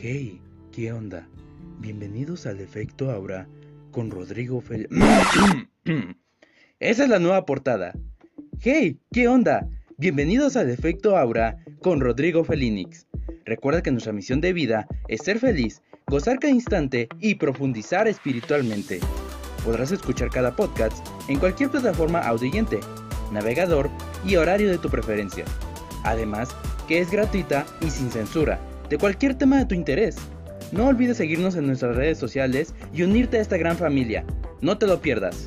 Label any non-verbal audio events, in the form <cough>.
Hey, ¿qué onda? Bienvenidos al Efecto Aura con Rodrigo Fel... <clears throat> Esa es la nueva portada. Hey, ¿qué onda? Bienvenidos al Efecto Aura con Rodrigo Felinix. Recuerda que nuestra misión de vida es ser feliz, gozar cada instante y profundizar espiritualmente. Podrás escuchar cada podcast en cualquier plataforma audiyente, navegador y horario de tu preferencia. Además, que es gratuita y sin censura, de cualquier tema de tu interés. No olvides seguirnos en nuestras redes sociales y unirte a esta gran familia. No te lo pierdas.